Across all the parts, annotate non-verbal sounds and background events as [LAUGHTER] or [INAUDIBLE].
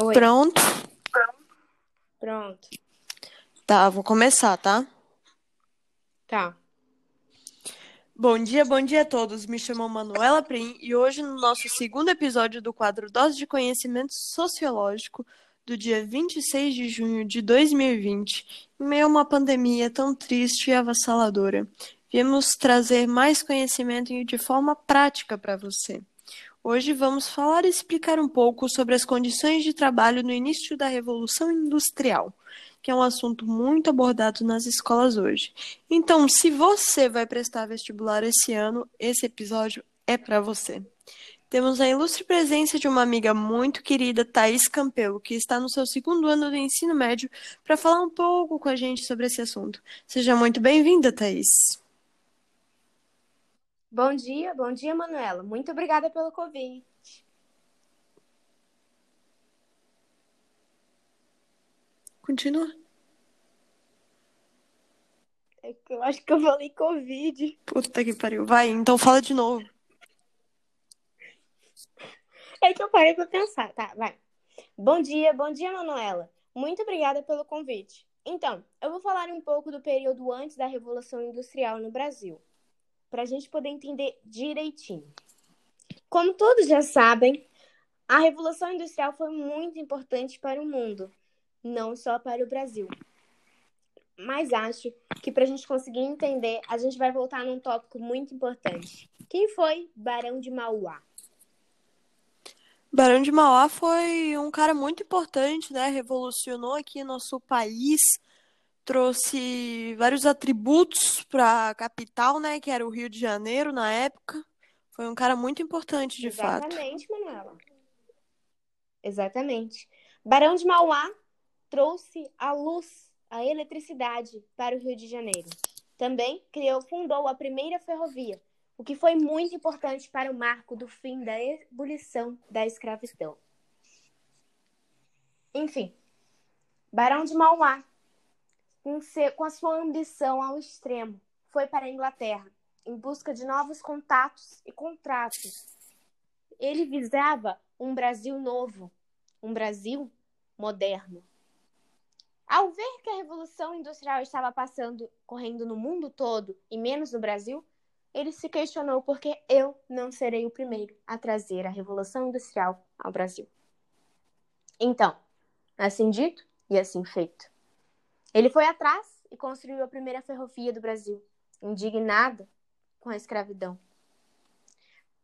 Oi. Pronto? Pronto. Tá, vou começar, tá? Tá. Bom dia, bom dia a todos. Me chamo Manuela Prim e hoje, no nosso segundo episódio do quadro Dose de Conhecimento Sociológico, do dia 26 de junho de 2020, em meio a uma pandemia tão triste e avassaladora, viemos trazer mais conhecimento de forma prática para você. Hoje vamos falar e explicar um pouco sobre as condições de trabalho no início da Revolução Industrial, que é um assunto muito abordado nas escolas hoje. Então, se você vai prestar vestibular esse ano, esse episódio é para você. Temos a ilustre presença de uma amiga muito querida, Thaís Campelo, que está no seu segundo ano do ensino médio, para falar um pouco com a gente sobre esse assunto. Seja muito bem-vinda, Thaís. Bom dia, bom dia, Manuela. Muito obrigada pelo convite. Continua. É que eu acho que eu falei Covid. Puta que pariu. Vai, então fala de novo. É que eu parei pra pensar. Tá, vai. Bom dia, bom dia, Manuela. Muito obrigada pelo convite. Então, eu vou falar um pouco do período antes da Revolução Industrial no Brasil, para a gente poder entender direitinho. Como todos já sabem, a Revolução Industrial foi muito importante para o mundo, não só para o Brasil. Mas acho que para a gente conseguir entender, a gente vai voltar num tópico muito importante. Quem foi Barão de Mauá? Barão de Mauá foi um cara muito importante, né? Revolucionou aqui nosso país, trouxe vários atributos para a capital, né? Que era o Rio de Janeiro na época. Foi um cara muito importante, de fato. Exatamente, Manuela. Exatamente. Barão de Mauá trouxe a luz, a eletricidade para o Rio de Janeiro. Também criou, fundou a primeira ferrovia, o que foi muito importante para o marco do fim da ebulição da escravidão. Enfim, Barão de Mauá, com, com a sua ambição ao extremo, foi para a Inglaterra em busca de novos contatos e contratos. Ele visava um Brasil novo, um Brasil moderno. Ao ver que a Revolução Industrial estava passando, correndo no mundo todo e menos no Brasil, ele se questionou por que eu não serei o primeiro a trazer a Revolução Industrial ao Brasil. Então, assim dito e assim feito. Ele foi atrás e construiu a primeira ferrovia do Brasil, indignado com a escravidão.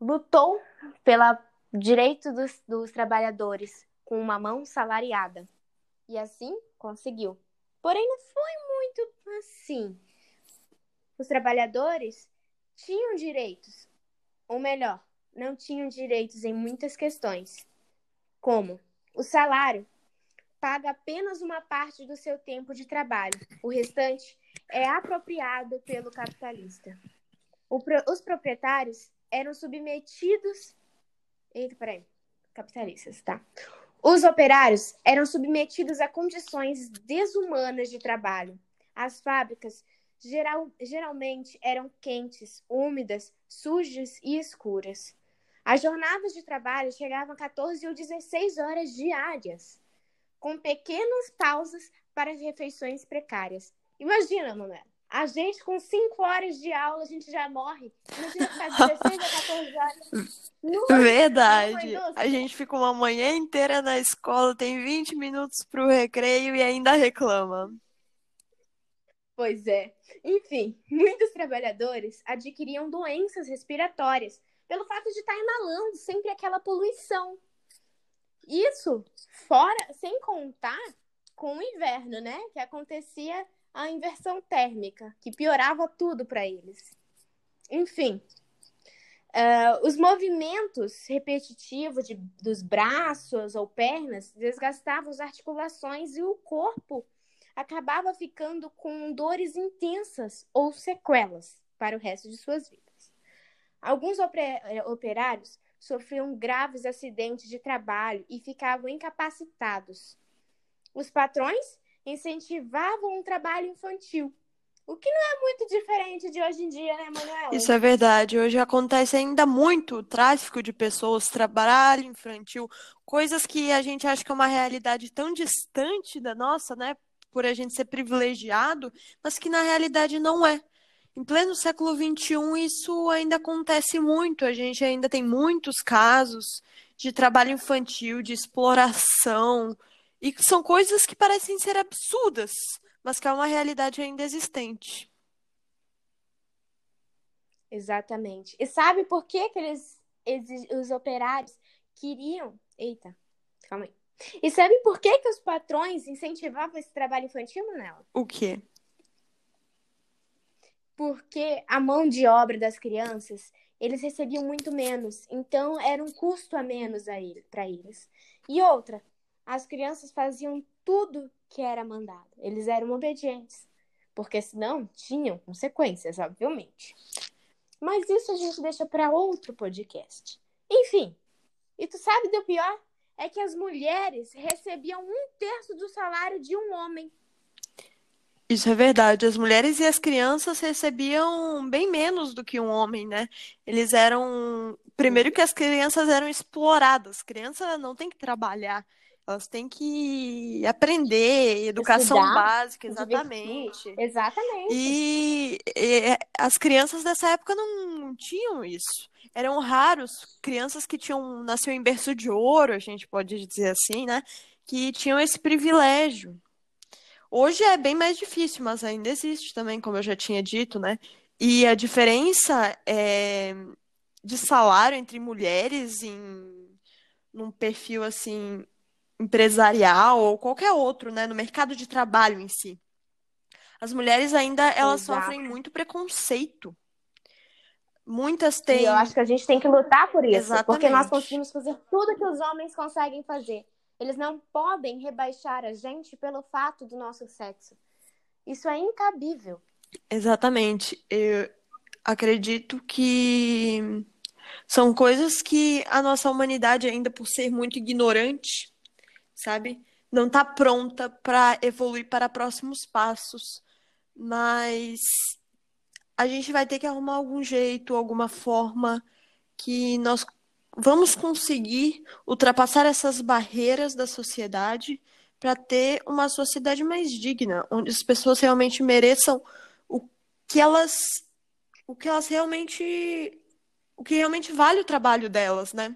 Lutou pelo direito dos, dos trabalhadores com uma mão salariada. E assim conseguiu. Porém, não foi muito assim. Os trabalhadores tinham direitos, ou melhor, não tinham direitos em muitas questões, como o salário paga apenas uma parte do seu tempo de trabalho, o restante é apropriado pelo capitalista. Pro... os proprietários eram submetidos. Eita, peraí. Capitalistas, tá? Os operários eram submetidos a condições desumanas de trabalho. As fábricas geral, geralmente eram quentes, úmidas, sujas e escuras. As jornadas de trabalho chegavam a 14 ou 16 horas diárias, com pequenas pausas para refeições precárias. Imagina, Manuela, a gente com 5 horas de aula, a gente já morre. Imagina ficar 16 a 14 horas. Nossa, Verdade. A gente fica uma manhã inteira na escola, tem 20 minutos para o recreio e ainda reclama. Pois é. Enfim, muitos trabalhadores adquiriam doenças respiratórias pelo fato de estar inalando sempre aquela poluição. Isso fora, sem contar com o inverno, né? Que acontecia a inversão térmica, que piorava tudo para eles. Enfim, uh, os movimentos repetitivos de, dos braços ou pernas desgastavam as articulações e o corpo acabava ficando com dores intensas ou sequelas para o resto de suas vidas. Alguns operários sofriam graves acidentes de trabalho e ficavam incapacitados. Os patrões incentivavam o trabalho infantil, O que não é muito diferente de hoje em dia, né, Manuela? Isso é verdade. Hoje acontece ainda muito tráfico de pessoas, trabalho infantil, coisas que a gente acha que é uma realidade tão distante da nossa, né? Por a gente ser privilegiado, mas que na realidade não é. Em pleno século XXI, isso ainda acontece muito. A gente ainda tem muitos casos de trabalho infantil, de exploração, e são coisas que parecem ser absurdas, mas que é uma realidade ainda existente. Exatamente. E sabe por que, que eles, os operários queriam. Eita, calma aí. E sabe por que, que os patrões incentivavam esse trabalho infantil, Manela? O quê? Porque a mão de obra das crianças, eles recebiam muito menos. Então, era um custo a menos ele, para eles. E outra, as crianças faziam tudo que era mandado. Eles eram obedientes. Porque senão tinham consequências, obviamente. Mas isso a gente deixa para outro podcast. Enfim, e tu sabe do pior? É que as mulheres recebiam um terço do salário de um homem. Isso é verdade. As mulheres e as crianças recebiam bem menos do que um homem, né? Eles eram. Primeiro que as crianças eram exploradas. Criança não tem que trabalhar. Elas têm que aprender, educação Estudar, básica, exatamente. Divertir. Exatamente. E, e as crianças dessa época não tinham isso. Eram raros crianças que tinham nasceu em berço de ouro, a gente pode dizer assim, né? Que tinham esse privilégio. Hoje é bem mais difícil, mas ainda existe também, como eu já tinha dito, né? E a diferença é, de salário entre mulheres em num perfil assim empresarial ou qualquer outro, né, no mercado de trabalho em si. As mulheres ainda elas Exato. sofrem muito preconceito. Muitas têm. E eu acho que a gente tem que lutar por isso. Exatamente. Porque nós conseguimos fazer tudo que os homens conseguem fazer. Eles não podem rebaixar a gente pelo fato do nosso sexo. Isso é incabível. Exatamente. Eu acredito que são coisas que a nossa humanidade, ainda por ser muito ignorante, sabe? Não está pronta para evoluir para próximos passos. Mas a gente vai ter que arrumar algum jeito, alguma forma que nós vamos conseguir ultrapassar essas barreiras da sociedade para ter uma sociedade mais digna, onde as pessoas realmente mereçam o que elas o que elas realmente o que realmente vale o trabalho delas, né?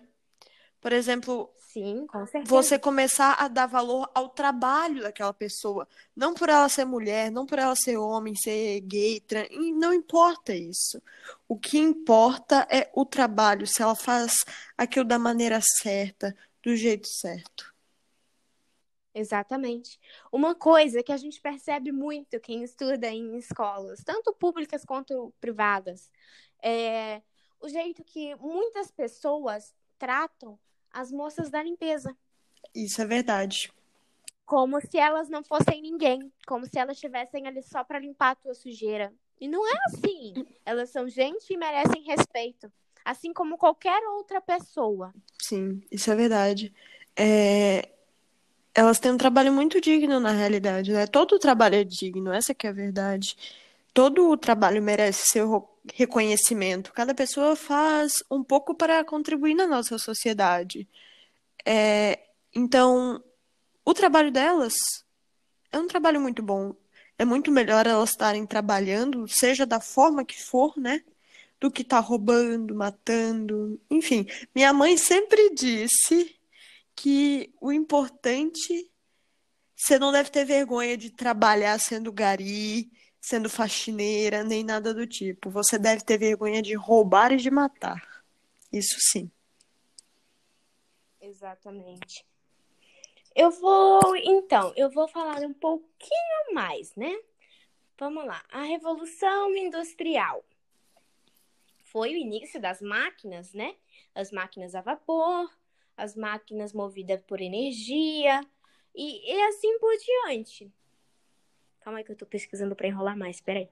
Por exemplo, Sim, com certeza. você começar a dar valor ao trabalho daquela pessoa, não por ela ser mulher, não por ela ser homem, ser gay, trans, e não importa isso. O que importa é o trabalho, se ela faz aquilo da maneira certa, do jeito certo. Exatamente. Uma coisa que a gente percebe muito quem estuda em escolas, tanto públicas quanto privadas, é o jeito que muitas pessoas tratam as moças da limpeza. Isso é verdade. Como se elas não fossem ninguém, como se elas estivessem ali só para limpar a tua sujeira. E não é assim. Elas são gente e merecem respeito, assim como qualquer outra pessoa. Sim, isso é verdade. É, Elas têm um trabalho muito digno na realidade, né? Todo trabalho é digno, essa que é a verdade. Todo o trabalho merece seu reconhecimento. Cada pessoa faz um pouco para contribuir na nossa sociedade. É, então, o trabalho delas é um trabalho muito bom. É muito melhor elas estarem trabalhando, seja da forma que for, né? Do que estar roubando, matando, enfim. Minha mãe sempre disse que o importante você não deve ter vergonha de trabalhar sendo gari, sendo faxineira, nem nada do tipo. Você deve ter vergonha de roubar e de matar. Isso sim. Exatamente. Eu vou, então, eu vou falar um pouquinho mais, né? Vamos lá. A Revolução Industrial foi o início das máquinas, né? As máquinas a vapor, as máquinas movidas por energia e, e assim por diante. Calma aí que eu tô pesquisando para enrolar mais, peraí.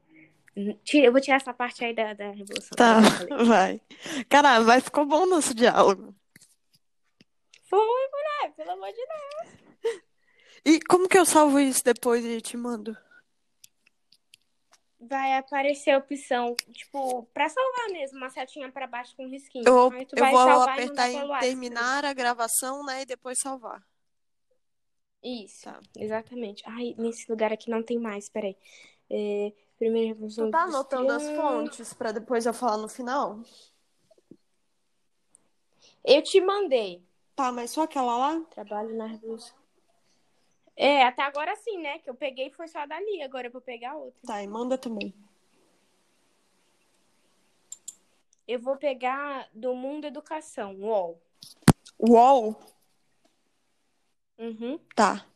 Tira, eu vou tirar essa parte aí da, da Revolução. Tá, vai. Caramba, vai, ficou bom nosso diálogo. Foi, mulher, pelo amor de Deus. E como que eu salvo isso depois e te mando? vai aparecer a opção, tipo, pra salvar mesmo, uma setinha pra baixo com risquinho. Eu, tu eu vou e apertar em WhatsApp. terminar a gravação, né? E depois salvar. Isso, Tá. exatamente. Ai, nesse lugar aqui não tem mais, peraí. É, primeira revolução Tu tá anotando as fontes pra depois eu falar no final? Eu te mandei. Tá, mas só aquela lá? Trabalho na revolução. É, até agora sim, né? Que eu peguei foi só dali, agora eu vou pegar outra. Tá, e manda também. Eu vou pegar do Mundo Educação, UOL. UOL? Uhum. Tá.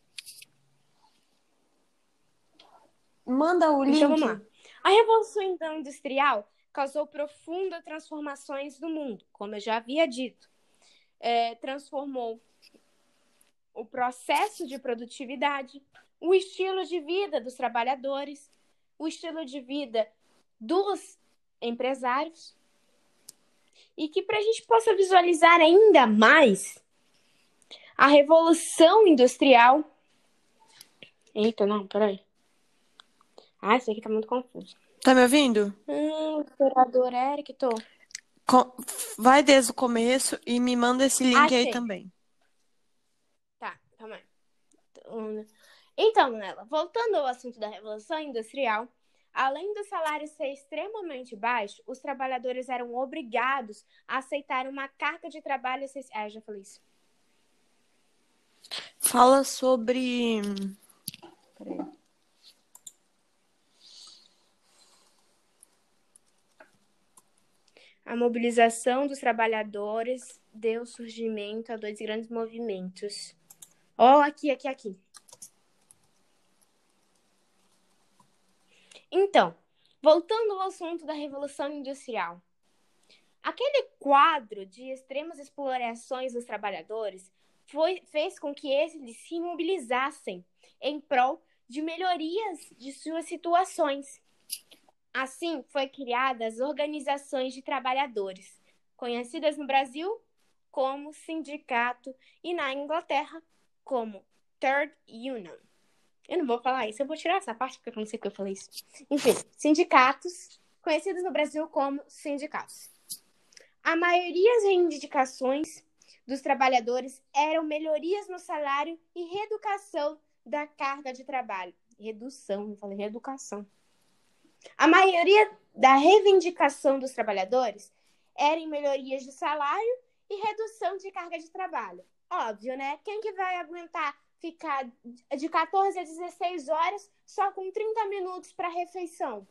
Manda o link. Então vamos lá. A Revolução então, Industrial causou profundas transformações no mundo, como eu já havia dito. É, transformou o processo de produtividade, o estilo de vida dos trabalhadores, o estilo de vida dos empresários. E que para a gente possa visualizar ainda mais a Revolução Industrial. Eita, não, peraí. Ah, isso aqui tá muito confuso. Tá me ouvindo? Hum, operador Eric, tô. Vai desde o começo e me manda esse link aí Achei. também. Tá, calma aí. Então, Nela, voltando ao assunto da Revolução Industrial, além do salário ser extremamente baixo, os trabalhadores eram obrigados a aceitar uma carga de trabalho. Ah, já falei isso. Fala sobre. Peraí. A mobilização dos trabalhadores deu surgimento a dois grandes movimentos. Ó, aqui, aqui, aqui. Então, voltando ao assunto da Revolução Industrial. Aquele quadro de extremas explorações dos trabalhadores foi, fez com que eles se mobilizassem em prol de melhorias de suas situações. Assim, foi criadas organizações de trabalhadores, conhecidas no Brasil como sindicato e na Inglaterra como Third Union. Eu não vou falar isso, eu vou tirar essa parte porque eu não sei porque eu falei isso. Enfim, sindicatos, conhecidos no Brasil como sindicatos. A maioria das reivindicações dos trabalhadores eram melhorias no salário e reeducação da carga de trabalho. Redução, não falei reeducação. A maioria da reivindicação dos trabalhadores era em melhorias de salário e redução de carga de trabalho. Óbvio, né? Quem que vai aguentar ficar de 14 a 16 horas só com 30 minutos para refeição?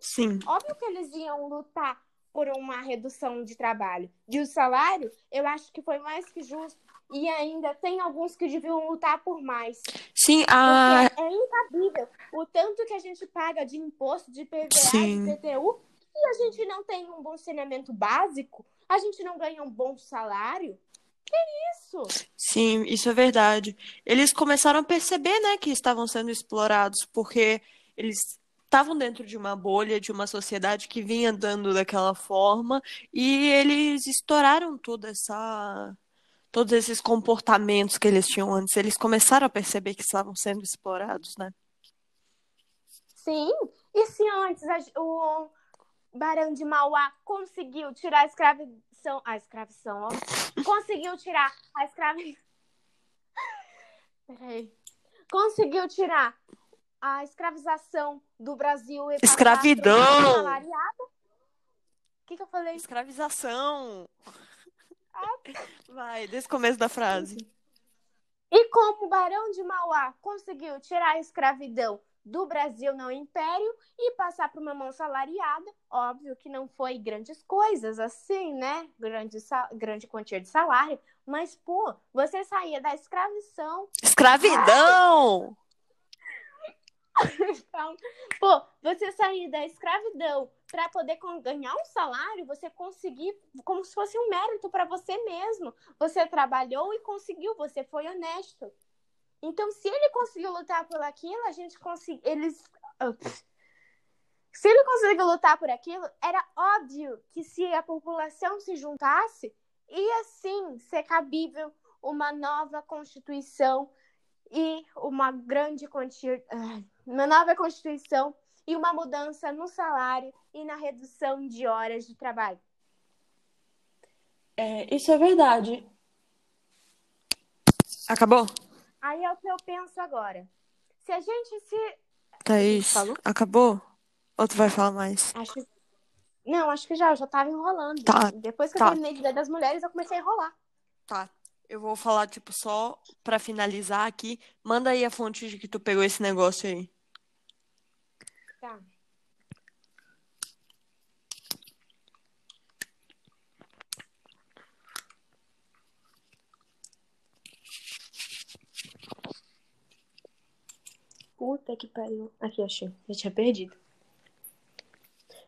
Sim. Óbvio que eles iam lutar por uma redução de trabalho. De o salário, eu acho que foi mais que justo. E ainda tem alguns que deviam lutar por mais. Sim, a. Porque é incabível o tanto que a gente paga de imposto, de PVA, Sim. de PTU, e a gente não tem um bom saneamento básico, a gente não ganha um bom salário. Que isso? Sim, isso é verdade. Eles começaram a perceber, né, que estavam sendo explorados, porque eles estavam dentro de uma bolha, de uma sociedade que vinha dando daquela forma, e eles estouraram toda essa, todos esses comportamentos que eles tinham antes. Eles começaram a perceber que estavam sendo explorados, né? Sim. E se antes o Barão de Mauá conseguiu tirar a escravização. A escravização, ó. Conseguiu tirar a escravização. [LAUGHS] Peraí. Conseguiu tirar a escravização do Brasil Escravidão! O que, que eu falei? Escravização. Vai, desde o começo da frase. E como o Barão de Mauá conseguiu tirar a escravidão do Brasil no Império e passar para uma mão salariada, óbvio que não foi grandes coisas assim, né? Grande, grande quantia de salário, mas, pô, você saía da escravização, Escravidão! [LAUGHS] pô, você sair da escravidão para poder ganhar um salário, você conseguir como se fosse um mérito para você mesmo. Você trabalhou e conseguiu, você foi honesto. Então, se ele conseguiu lutar por aquilo, a gente conseguiu. Eles. ah. Se ele conseguiu lutar por aquilo, era óbvio que se a população se juntasse, ia sim ser cabível uma nova Constituição e uma grande quantia. Uma nova Constituição e uma mudança no salário e na redução de horas de trabalho. É, isso é verdade. Acabou? Aí é o que eu penso agora. Se a gente se. Thaís, Falou? acabou? Ou tu vai falar mais? Acho que... Não, acho que já, eu já tava enrolando. Tá, Depois que tá. eu terminei de das Mulheres, eu comecei a enrolar. Tá. Eu vou falar, tipo, só pra finalizar aqui. Manda aí a fonte de que tu pegou esse negócio aí. Tá. Puta que pariu. Aqui, achei. Já tinha perdido.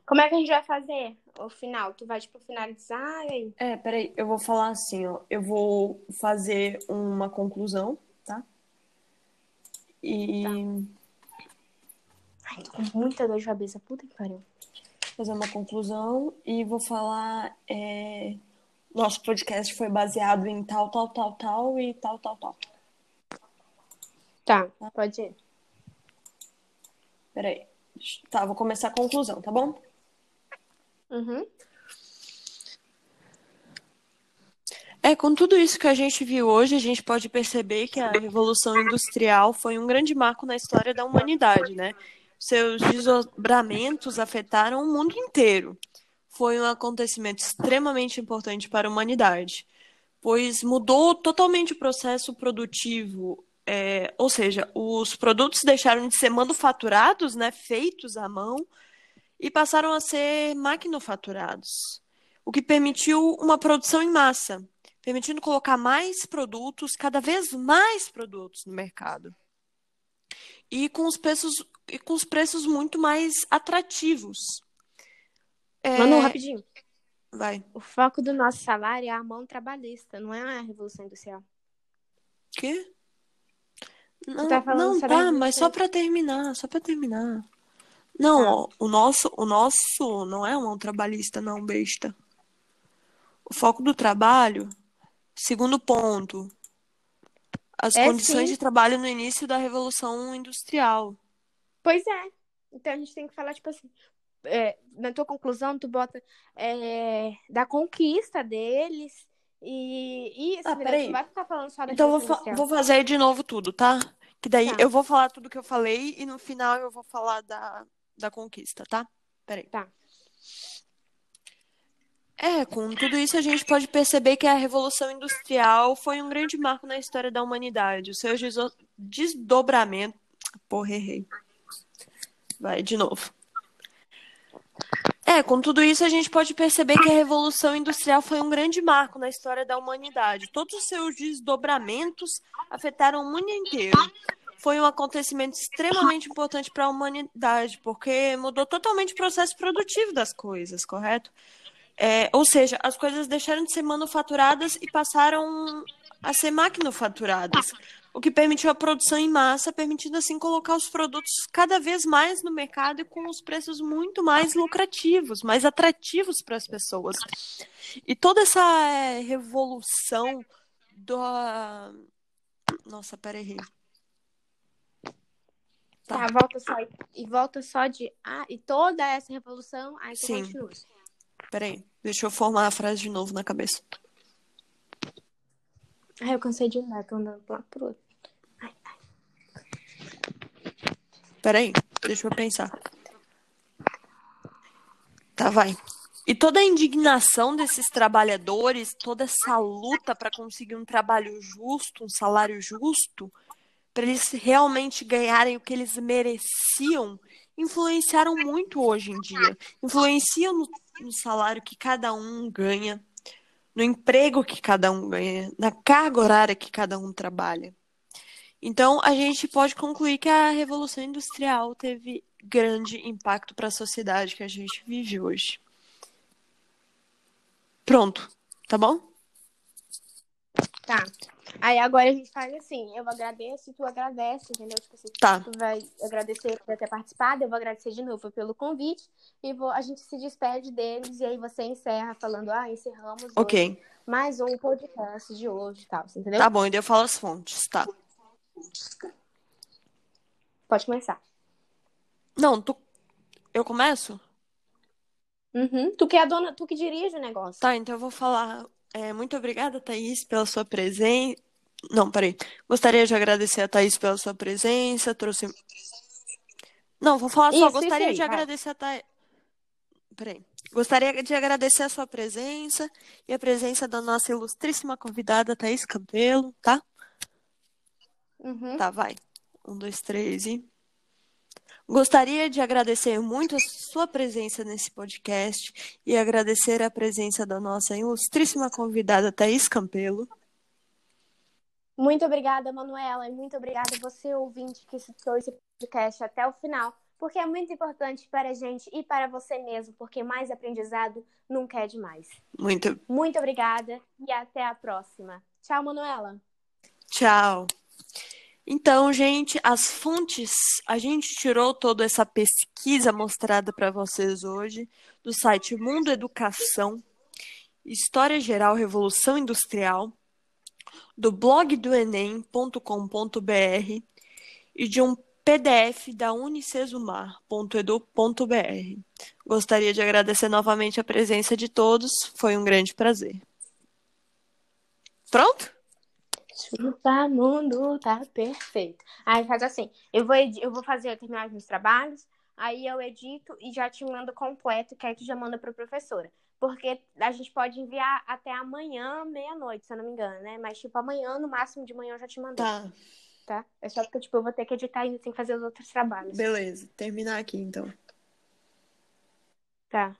Como é que a gente vai fazer o final? Tu vai, tipo, finalizar e aí? É, peraí, eu vou falar assim, ó. Eu vou fazer uma conclusão, tá? E Ai, tô com muita dor de cabeça. Puta que pariu. fazer uma conclusão e vou falar. é, Nosso podcast foi baseado em tal, tal, tal, tal e tal, tal, tal. Tá, pode ir. Peraí. Tá, vou começar a conclusão, tá bom? Uhum. É, com tudo isso que a gente viu hoje, a gente pode perceber que a Revolução Industrial foi um grande marco na história da humanidade, né? Seus desdobramentos afetaram o mundo inteiro. Foi um acontecimento extremamente importante para a humanidade, pois mudou totalmente o processo produtivo, é, ou seja, os produtos deixaram de ser manufaturados, né, feitos à mão, e passaram a ser maquinofaturados, o que permitiu uma produção em massa, permitindo colocar mais produtos, cada vez mais produtos no mercado. E com os preços, e com os preços muito mais atrativos. É, Manu, rapidinho. Vai. O foco do nosso salário é a mão trabalhista, não é a Revolução Industrial. Quê? Não, tá não, tá, mas só pra terminar, só pra terminar. Não, ó, o nosso, o nosso não é um trabalhista, não, besta. O foco do trabalho, segundo ponto, as É, condições sim. de trabalho no início da Revolução Industrial. Pois é. Então a gente tem que falar, tipo assim, é, na tua conclusão, tu bota é, da conquista deles e isso, Ah, entendeu? peraí. Vai ficar falando só da Então, vou, fa- vou fazer de novo tudo, tá? Que daí Tá. eu vou falar tudo que eu falei e no final eu vou falar da, da conquista, tá? Peraí. Tá. É, com tudo isso a gente pode perceber que a Revolução Industrial foi um grande marco na história da humanidade. O seu desdobramento. Porra, errei. Vai, de novo. É, com tudo isso a gente pode perceber que a Revolução Industrial foi um grande marco na história da humanidade. Todos os seus desdobramentos afetaram o mundo inteiro. Foi um acontecimento extremamente importante para a humanidade, porque mudou totalmente o processo produtivo das coisas, correto? É, ou seja, as coisas deixaram de ser manufaturadas e passaram a ser maquinofaturadas, o que permitiu a produção em massa, permitindo assim colocar os produtos cada vez mais no mercado e com os preços muito mais lucrativos, mais atrativos para as pessoas. E toda essa é, revolução do. Nossa, pera aí. Tá, volta só e volta só de ah, e toda essa revolução, aí Sim. continua. Peraí, deixa eu formar a frase de novo na cabeça. Ai, eu cansei de andar, tô andando lado pro outro. Peraí, deixa eu pensar. Tá, vai. E toda a indignação desses trabalhadores, toda essa luta para conseguir um trabalho justo, um salário justo, para eles realmente ganharem o que eles mereciam, influenciaram muito hoje em dia. Influenciam no, no salário que cada um ganha, no emprego que cada um ganha, na carga horária que cada um trabalha. Então, a gente pode concluir que a Revolução Industrial teve grande impacto para a sociedade que a gente vive hoje. Pronto, tá bom? Tá. Aí agora a gente faz assim, eu agradeço e tu agradece, entendeu? Tipo assim, Tá. tu vai agradecer por ter participado, eu vou agradecer de novo pelo convite e vou, a gente se despede deles e aí você encerra falando, ah, encerramos hoje Ok. mais um podcast de hoje e tal, entendeu? Tá bom, e eu falo as fontes, tá? Pode começar. Não, tu, Eu começo? Uhum. Tu que é a dona, tu que dirige o negócio. Tá, então eu vou falar. É, muito obrigada, Thaís, pela sua presença. Não, peraí. Gostaria de agradecer a Thaís pela sua presença. Trouxe. Não, vou falar só. Isso, Gostaria isso aí, de vai. agradecer a Thaís. Peraí. Gostaria de agradecer a sua presença e a presença da nossa ilustríssima convidada, Thaís Campelo, tá? Uhum. Tá, vai. Um, dois, três e. Gostaria de agradecer muito a sua presença nesse podcast e agradecer a presença da nossa ilustríssima convidada, Thaís Campelo. Muito obrigada, Manuela, e muito obrigada você, ouvinte, que escutou esse podcast até o final, porque é muito importante para a gente e para você mesmo, porque mais aprendizado nunca é demais. Muito Muito obrigada e até a próxima. Tchau, Manuela. tchau. Então, gente, as fontes, a gente tirou toda essa pesquisa mostrada para vocês hoje do site Mundo Educação, História Geral Revolução Industrial, do blog do enem.com.br e de um PDF da unicesumar.edu.br. Gostaria de agradecer novamente a presença de todos, foi um grande prazer. Pronto? Chupa mundo, tá perfeito. Aí faz assim, eu vou, eu vou fazer, terminar os meus trabalhos, aí eu edito e já te mando completo, que aí tu já manda pra professora. Porque a gente pode enviar até amanhã, meia-noite, se eu não me engano, né? Mas, tipo, amanhã, no máximo de manhã, eu já te mandei, Tá, tá? É só porque, tipo, eu vou ter que editar e ainda tem que fazer os outros trabalhos. beleza. Terminar aqui então. Tá.